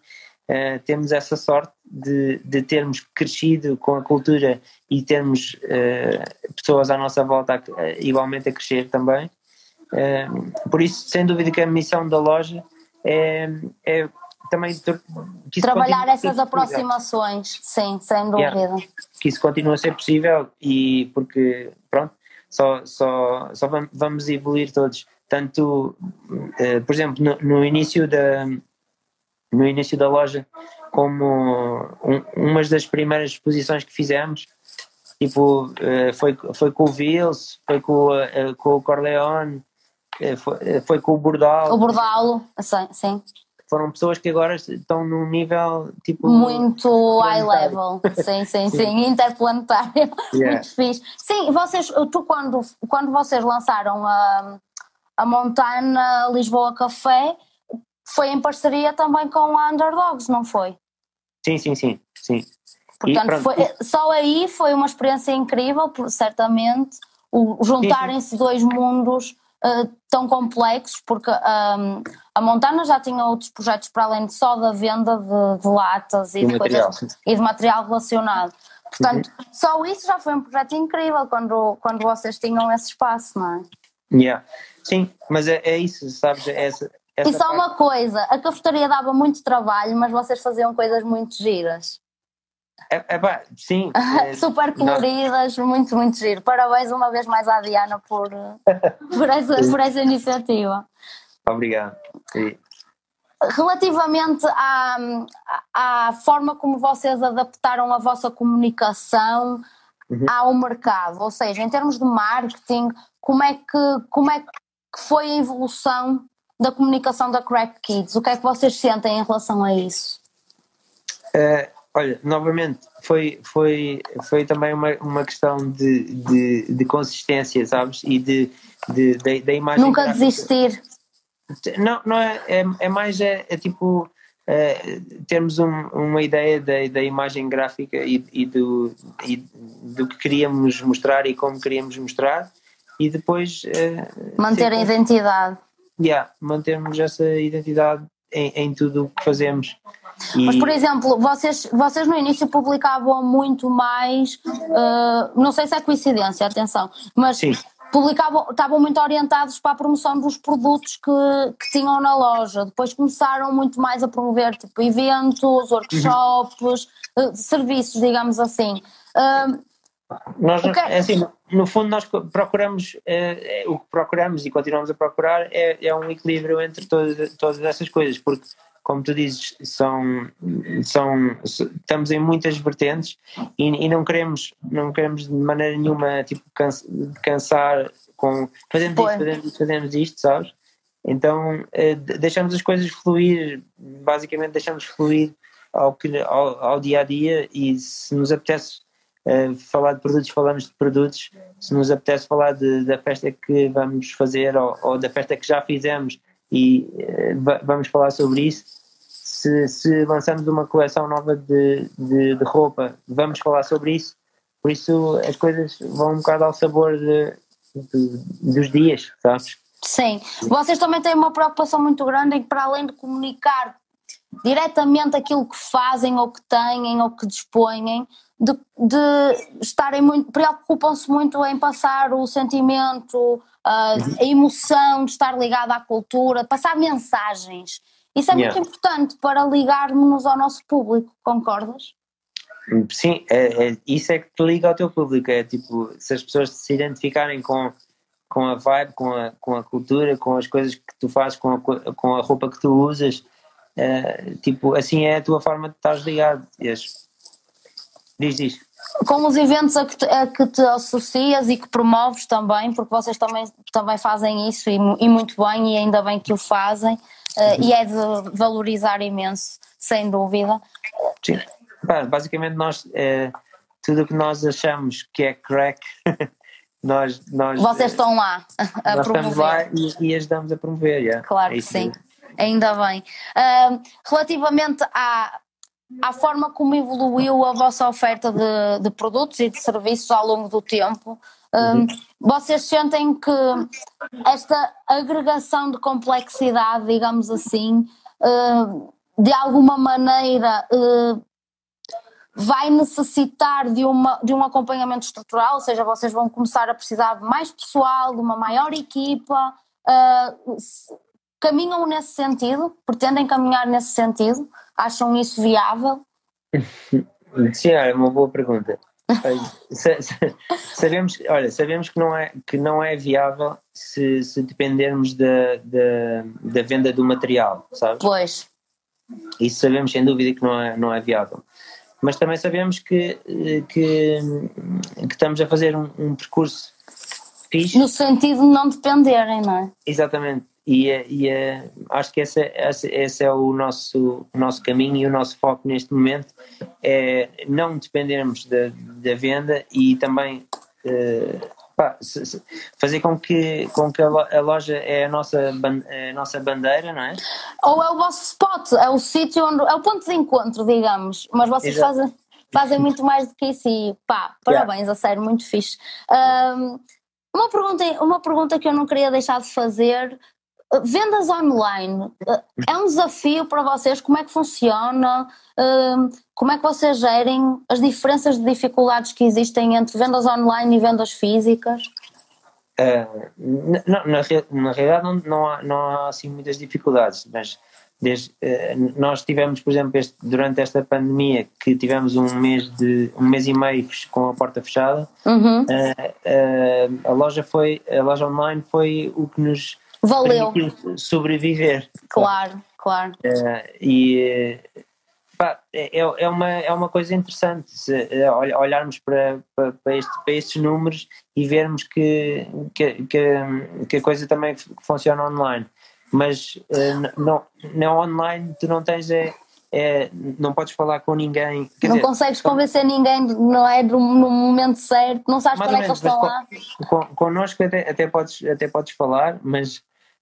Uh, temos essa sorte de, de termos crescido com a cultura e termos uh, pessoas à nossa volta a, igualmente a crescer também. por isso, sem dúvida que a missão da loja é, é também trabalhar essas aproximações, sim, sem dúvida. Yeah, que isso continue a ser possível e porque pronto, só, só, só vamos evoluir todos. Tanto, uh, por exemplo, no, no, início da no início da loja, como um, umas das primeiras exposições que fizemos, tipo, uh, foi, foi com o Vils, foi com, uh, com o Corleone, foi, foi com o Bordalo. O Bordalo, sim. sim foram pessoas que agora estão num nível tipo muito high level, sim, sim, sim, sim, interplanetário, yeah. muito fixe. Sim, vocês, tu quando, quando vocês lançaram a, a Montana Lisboa Café, foi em parceria também com a Underdogs, não foi? Sim, sim, sim, sim. Portanto, foi, só aí foi uma experiência incrível, certamente, juntarem-se dois mundos uh, tão complexos, porque um, a Montana já tinha outros projetos para além de só da venda de, de latas e de, coisas, e de material relacionado. Portanto, uhum. só isso já foi um projeto incrível quando, quando vocês tinham esse espaço, não é? Yeah. Sim, mas é, é isso, sabes? É essa, essa e só parte... uma coisa, a cafetaria dava muito trabalho, mas vocês faziam coisas muito giras. É, é pá, sim. É, Super coloridas, não. muito, muito giro. Parabéns uma vez mais à Diana por, por, essa, por essa iniciativa. Obrigado. Relativamente à, à forma como vocês adaptaram a vossa comunicação uhum. ao mercado, ou seja, em termos de marketing, como é que, como é que foi a evolução da comunicação da Crack Kids? O que é que vocês sentem em relação a isso? Uh, Olha, novamente, foi, foi, foi também uma, uma questão de, de, de consistência, sabes? E de, de, de da imagem. Nunca gráfica. desistir. Não, não é, é, é mais é, é tipo é, termos um, uma ideia da, da imagem gráfica e, e, do, e do que queríamos mostrar e como queríamos mostrar e depois é, manter a identidade. Yeah, mantermos essa identidade em, em tudo o que fazemos E... Mas, por exemplo, vocês, vocês no início publicavam muito mais, uh, não sei se é coincidência, atenção, mas Sim. publicavam, estavam muito orientados para a promoção dos produtos que, que tinham na loja. Depois começaram muito mais a promover tipo, eventos, workshops, uhum. uh, serviços, digamos assim. Uh, nós, okay. É assim, no fundo, nós procuramos, é, é, o que procuramos e continuamos a procurar é, é um equilíbrio entre todas, todas essas coisas, porque, como tu dizes, são, são, estamos em muitas vertentes e, e não, queremos, não queremos de maneira nenhuma tipo, cansa, cansar com fazemos isto, fazemos isto, fazemos isto, sabes? Então é, deixamos as coisas fluir, basicamente deixamos fluir ao, ao, ao dia a dia e se nos apetece uh, falar de produtos, falamos de produtos. Se nos apetece falar de, da festa que vamos fazer ou, ou, da festa que já fizemos e uh, vamos falar sobre isso. Se, se, lançamos uma coleção nova de, de, de, roupa, vamos falar sobre isso. Por isso as coisas vão um bocado ao sabor de, dos dias, sabes? Sim. Vocês também têm uma preocupação muito grande em que, para além de comunicar diretamente aquilo que fazem ou que têm ou que dispõem, de, de estarem muito, preocupam-se muito em passar o sentimento, a, a emoção de estar ligado à cultura, passar mensagens. Isso é yeah. muito importante para ligarmos ao nosso público, concordas? Sim, é, é, isso é que te liga ao teu público. É tipo, se as pessoas se identificarem com, com a vibe, com a, com a cultura, com as coisas que tu fazes, com a, com a roupa que tu usas, é, tipo, assim é a tua forma de estar ligado. E as, Diz, diz. Com os eventos a que, te, a que te associas e que promoves também, porque vocês também, também fazem isso e, e muito bem, e ainda bem que o fazem, uh, e é de valorizar imenso, sem dúvida. Sim. basicamente, nós, é, tudo o que nós achamos que é crack, nós, nós. Vocês estão lá a nós promover. Estamos lá e, e ajudamos a promover, yeah. Claro é que sim. Ainda bem. Uh, relativamente à, à forma como evoluiu a vossa oferta de, de produtos e de serviços ao longo do tempo. Um, vocês sentem que esta agregação de complexidade, digamos assim, uh, de alguma maneira uh, vai necessitar de, uma, de um acompanhamento estrutural, ou seja, vocês vão começar a precisar de mais pessoal, de uma maior equipa. Uh, caminham nesse sentido? Pretendem caminhar nesse sentido? Acham isso viável? Sim, é uma boa pergunta. sabemos, olha, sabemos que não é, que não é viável se, se dependermos da, da, da venda do material, sabes? Pois. Isso sabemos sem dúvida que não é, não é viável. Mas também sabemos que, que, que estamos a fazer um, um percurso fixe. No sentido de não dependerem, não é? Exatamente e, e acho que esse, é o nosso, o nosso caminho e o nosso foco neste momento é não dependermos da, da venda e também se, fazer com que, com que a loja é a nossa, é a nossa bandeira, não é? Ou é o vosso spot, é o sítio onde é o ponto de encontro, digamos, mas vocês fazem, fazem muito mais do que isso e pá, parabéns, yeah. a sério, muito fixe. Um, uma pergunta, uma pergunta que eu não queria deixar de fazer Vendas online é um desafio para vocês? Como é que funciona? Hum, como é que vocês gerem as diferenças de dificuldades que existem entre vendas online e vendas físicas? Uh, na, na, na, realidade não, não, há, não há assim muitas dificuldades, mas desde, uh, nós tivemos, por exemplo, este, durante esta pandemia que tivemos um mês de um mês e meio com a porta fechada, uhum. uh, a loja foi a loja online foi o que nos Valeu. sobreviver. Claro, claro. Uh, e pá, é, é, uma, é uma coisa interessante se, eh, olharmos para, para, para, este, para estes números e vermos que, que, que, que a coisa também funciona online. Mas uh, não, não online tu não tens é, é, não podes falar com ninguém. não dizer, consegues convencer ninguém, não é no momento certo, não sabes quando é que eles estão lá. Con, connosco até, até, podes, até podes falar, mas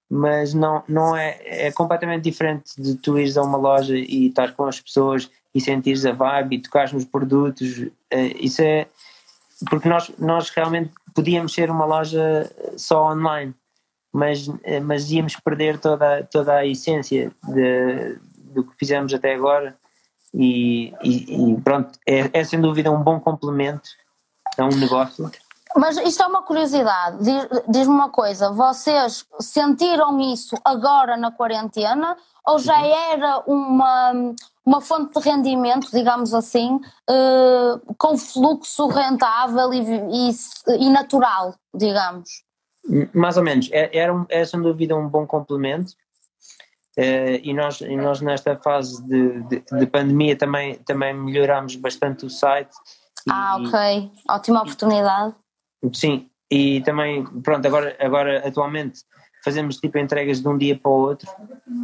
mas não, não é, é completamente diferente de tu ires a uma loja e estar com as pessoas e sentires a vibe e tocares nos produtos. Eh, isso é porque nós, nós realmente podíamos ser uma loja só online, mas, mas íamos perder toda, toda a essência de, do que fizemos até agora e, e, e pronto, é, é sem dúvida um bom complemento a um negócio. Mas isto é uma curiosidade, diz-me uma coisa, vocês sentiram isso agora na quarentena ou já uhum. era uma, uma fonte de rendimento, digamos assim, uh, com fluxo rentável e, e, e, natural, digamos? Mais ou menos, é, era, é sem dúvida um bom complemento uh, e, nós, e nós nesta fase de, de, de pandemia também, também melhorámos bastante o site. Ah, ok, ótima oportunidade. Sim, e também, pronto, agora, agora atualmente fazemos tipo entregas de um dia para o outro.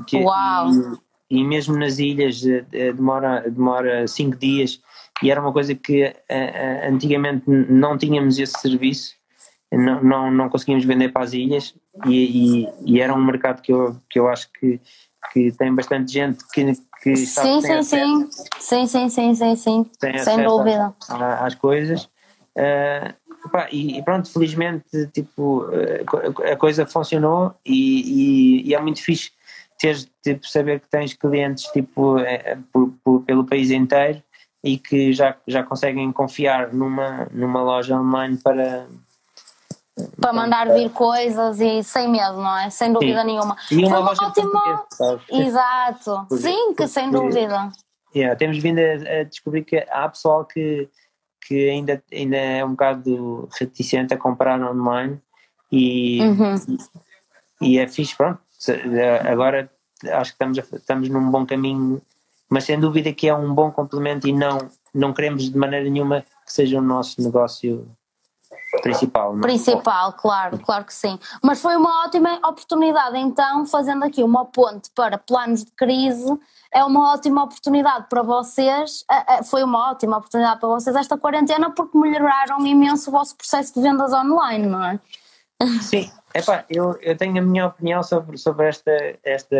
Que, Uau! E, e mesmo nas ilhas eh, eh, demora, demora cinco dias e era uma coisa que uh, antigamente não tínhamos esse serviço, não, não, não conseguíamos vender para as ilhas e, e, e, era um mercado que eu, que eu acho que, que tem bastante gente que, que sim, sim, sim. sim, sim, sim, sim, sim, sem dúvida às coisas. Uh, e, pronto, felizmente tipo, eh, a coisa funcionou e, e, e é muito fixe teres, tipo, saber que tens clientes tipo, é, por, por, pelo país inteiro e que já, já conseguem confiar numa, numa loja online para, para mandar vir coisas e sem medo, não é? Sem dúvida Sim. nenhuma. E uma, uma ótima. Exato. Sim, que sem dúvida. Yeah, temos vindo a, a, descobrir que há pessoal que que ainda, ainda é um bocado reticente a comprar online e, uhum. e, é fixe, pronto. Agora acho que estamos, a, estamos num bom caminho, mas sem dúvida que é um bom complemento e não, não queremos de maneira nenhuma que seja o nosso negócio principal. Não? É? Principal, claro, claro que sim. Mas foi uma ótima oportunidade, então, fazendo aqui uma ponte para planos de crise, é uma ótima oportunidade para vocês, é, é, foi uma ótima oportunidade para vocês esta quarentena porque melhoraram imenso o vosso processo de vendas online, não é? Sim, epá, eu, eu tenho a minha opinião sobre, sobre esta, esta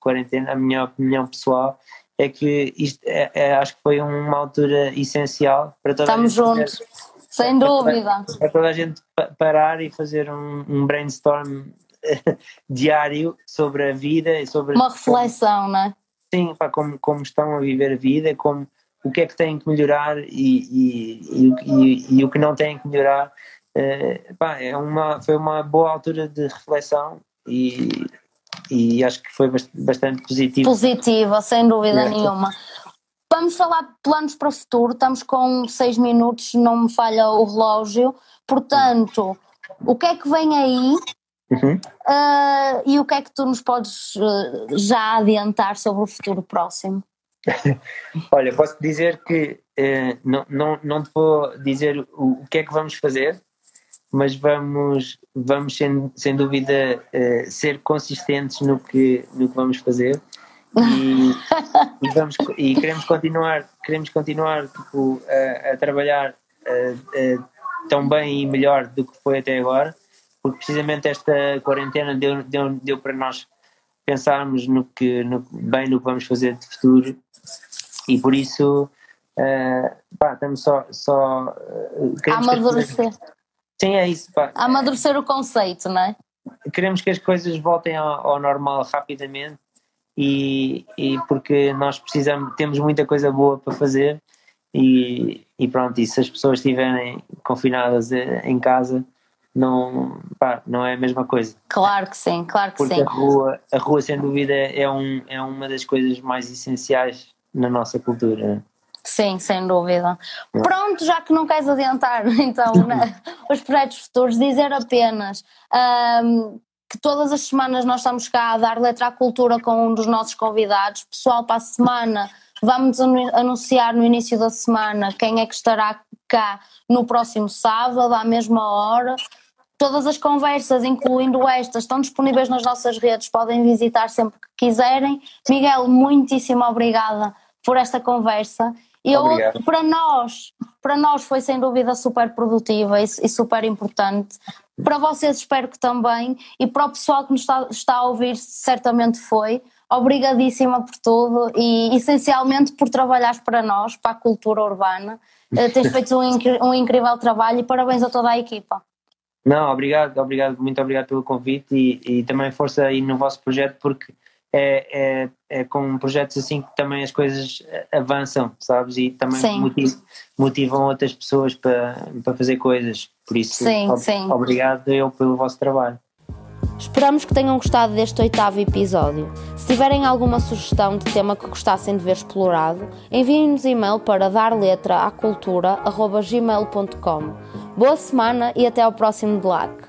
quarentena, a minha opinião pessoal é que isto é, é, acho que foi uma altura essencial para toda Estamos a gente. Estamos juntos. Sem dúvida. É toda a gente parar e fazer um, um brainstorm diário sobre a vida e sobre. Uma reflexão, como, não é? Sim, pá, como, como estão a viver a vida, como, o que é que têm que melhorar e, e, e, e, e o que não têm que melhorar. Uh, pá, é uma, foi uma boa altura de reflexão e, e acho que foi bastante positivo. Positiva, sem dúvida é. nenhuma. Vamos falar de planos para o futuro, estamos com seis minutos, não me falha o relógio, portanto, o que é que vem aí uhum. uh, e o que é que tu nos podes uh, já adiantar sobre o futuro próximo? Olha, posso dizer que uh, não, não, não te vou dizer o, o, que é que vamos fazer, mas vamos, vamos sem, sem dúvida ser consistentes no que, no que vamos fazer e, e, vamos, e queremos continuar, queremos continuar tipo, a, a trabalhar tão bem e melhor do que foi até agora, porque precisamente esta quarentena deu, deu, deu para nós pensarmos no que, no, bem no que vamos fazer de futuro e por isso uh, pá, estamos só, só uh, amadurecer. Sim, é isso. Pá. Amadurecer o conceito, não é? Queremos que as coisas voltem ao, ao normal rapidamente e, e porque nós precisamos, temos muita coisa boa para fazer e, e pronto, e se as pessoas estiverem confinadas em casa não, pá, não é a mesma coisa. Claro que sim, claro que porque sim. A rua, a rua, sem dúvida, é, um, é uma das coisas mais essenciais na nossa cultura. Sim, sem dúvida. Pronto, já que não queres adiantar então né, os projetos futuros, dizer apenas um, que todas as semanas nós estamos cá a dar letra à cultura com um dos nossos convidados. Pessoal, para a semana vamos anunciar no início da semana quem é que estará cá no próximo sábado, à mesma hora. Todas as conversas, incluindo estas, estão disponíveis nas nossas redes, podem visitar sempre que quiserem. Miguel, muitíssimo obrigada por esta conversa. Eu, para nós, para nós foi sem dúvida super produtiva e, e, super importante. Para vocês espero que também e para o pessoal que nos está, está a ouvir certamente foi. Obrigadíssima por tudo e essencialmente por trabalhares para nós, para a cultura urbana. Uh, tens feito um, um incrível trabalho e parabéns a toda a equipa. Não, obrigado, obrigado, muito obrigado pelo convite e, e também força aí no vosso projeto porque é, é, é, com projetos assim que também as coisas avançam, sabes? E também motivam, motivam, outras pessoas para, para fazer coisas. Por isso, sim, ob sim. obrigado eu pelo vosso trabalho. Esperamos que tenham gostado deste oitavo episódio. Se tiverem alguma sugestão de tema que gostassem de ver explorado, enviem-nos e-mail para darletraacultura.gmail.com Boa semana e até ao próximo DLAC.